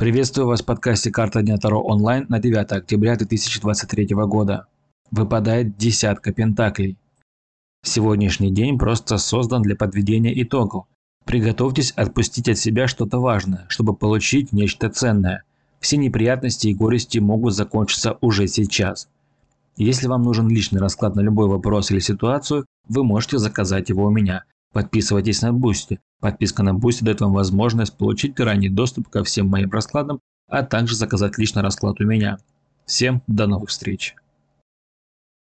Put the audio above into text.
Приветствую вас в подкасте «Карта Дня Таро онлайн» на 9 октября 2023 года. Выпадает десятка пентаклей. Сегодняшний день просто создан для подведения итогов. Приготовьтесь отпустить от себя что-то важное, чтобы получить нечто ценное. Все неприятности и горести могут закончиться уже сейчас. Если вам нужен личный расклад на любой вопрос или ситуацию, вы можете заказать его у меня. Подписывайтесь на Boosty. Подписка на Boosty дает вам возможность получить ранний доступ ко всем моим раскладам, а также заказать личный расклад у меня. Всем до новых встреч!